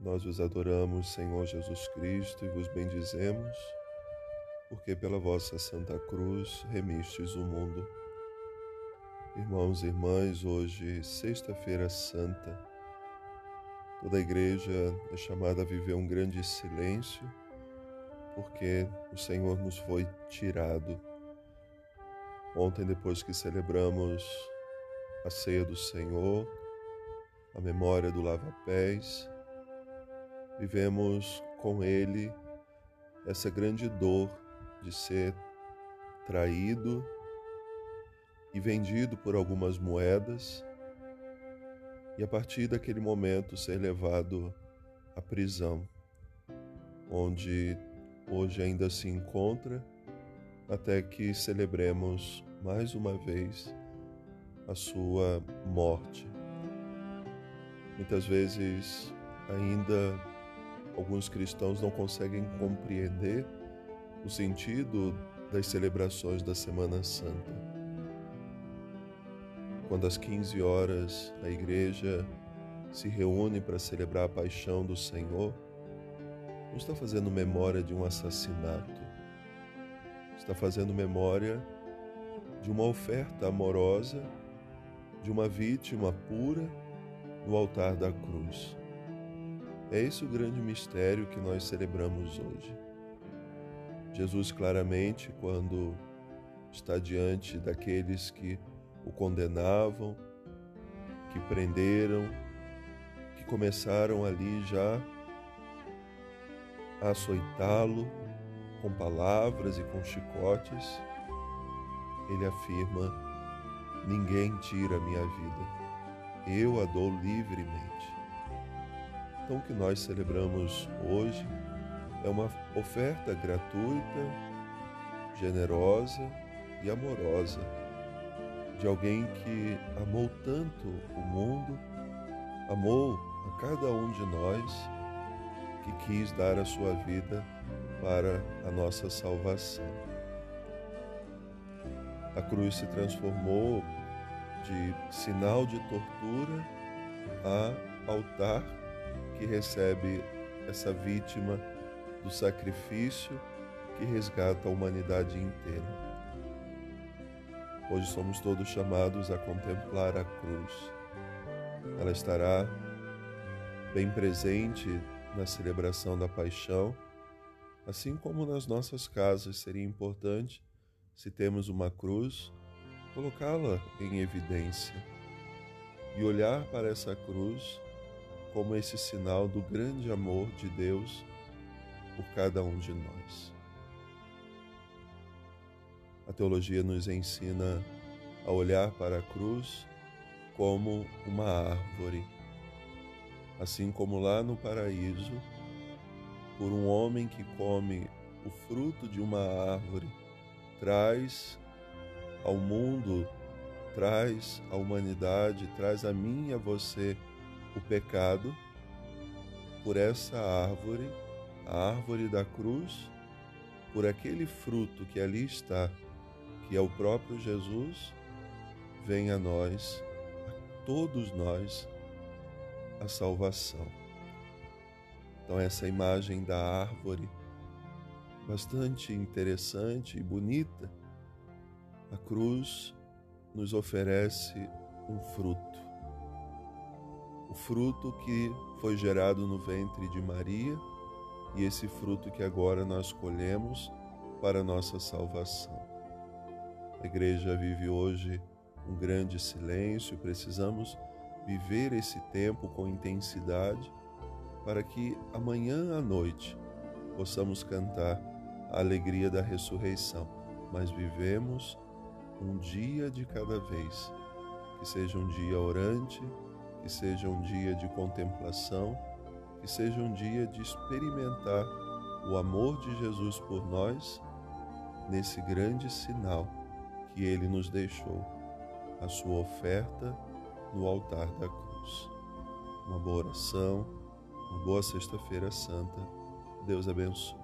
Nós vos adoramos, Senhor Jesus Cristo, e vos bendizemos, porque pela vossa Santa Cruz remistes o mundo. Irmãos e irmãs, hoje, Sexta-feira Santa, toda a igreja é chamada a viver um grande silêncio, porque o Senhor nos foi tirado. Ontem, depois que celebramos a ceia do Senhor, a memória do lava-pés, vivemos com Ele essa grande dor de ser traído e vendido por algumas moedas, e a partir daquele momento ser levado à prisão, onde hoje ainda se encontra, até que celebremos mais uma vez a sua morte. Muitas vezes ainda alguns cristãos não conseguem compreender o sentido das celebrações da Semana Santa. Quando às 15 horas a igreja se reúne para celebrar a paixão do Senhor, não está fazendo memória de um assassinato, está fazendo memória de uma oferta amorosa de uma vítima pura no altar da cruz. É esse o grande mistério que nós celebramos hoje. Jesus, claramente, quando está diante daqueles que o condenavam, que prenderam, que começaram ali já a açoitá-lo com palavras e com chicotes, ele afirma: Ninguém tira a minha vida eu a dou livremente. Então, o que nós celebramos hoje é uma oferta gratuita, generosa e amorosa de alguém que amou tanto o mundo, amou a cada um de nós, que quis dar a sua vida para a nossa salvação. A cruz se transformou de sinal de tortura a altar que recebe essa vítima do sacrifício que resgata a humanidade inteira. Hoje somos todos chamados a contemplar a cruz. Ela estará bem presente na celebração da paixão, assim como nas nossas casas seria importante se temos uma cruz colocá-la em evidência e olhar para essa cruz como esse sinal do grande amor de Deus por cada um de nós. A teologia nos ensina a olhar para a cruz como uma árvore, assim como lá no paraíso, por um homem que come o fruto de uma árvore, traz ao mundo, traz à humanidade, traz a mim e a você o pecado, por essa árvore, a árvore da cruz, por aquele fruto que ali está, que é o próprio Jesus, vem a nós, a todos nós, a salvação. Então, essa imagem da árvore, bastante interessante e bonita, a cruz nos oferece um fruto. O fruto que foi gerado no ventre de Maria e esse fruto que agora nós colhemos para nossa salvação. A igreja vive hoje um grande silêncio, precisamos viver esse tempo com intensidade para que amanhã à noite possamos cantar a alegria da ressurreição, mas vivemos um dia de cada vez. Que seja um dia orante, que seja um dia de contemplação, que seja um dia de experimentar o amor de Jesus por nós nesse grande sinal que ele nos deixou, a sua oferta no altar da cruz. Uma boa oração, uma boa Sexta-feira Santa. Deus abençoe.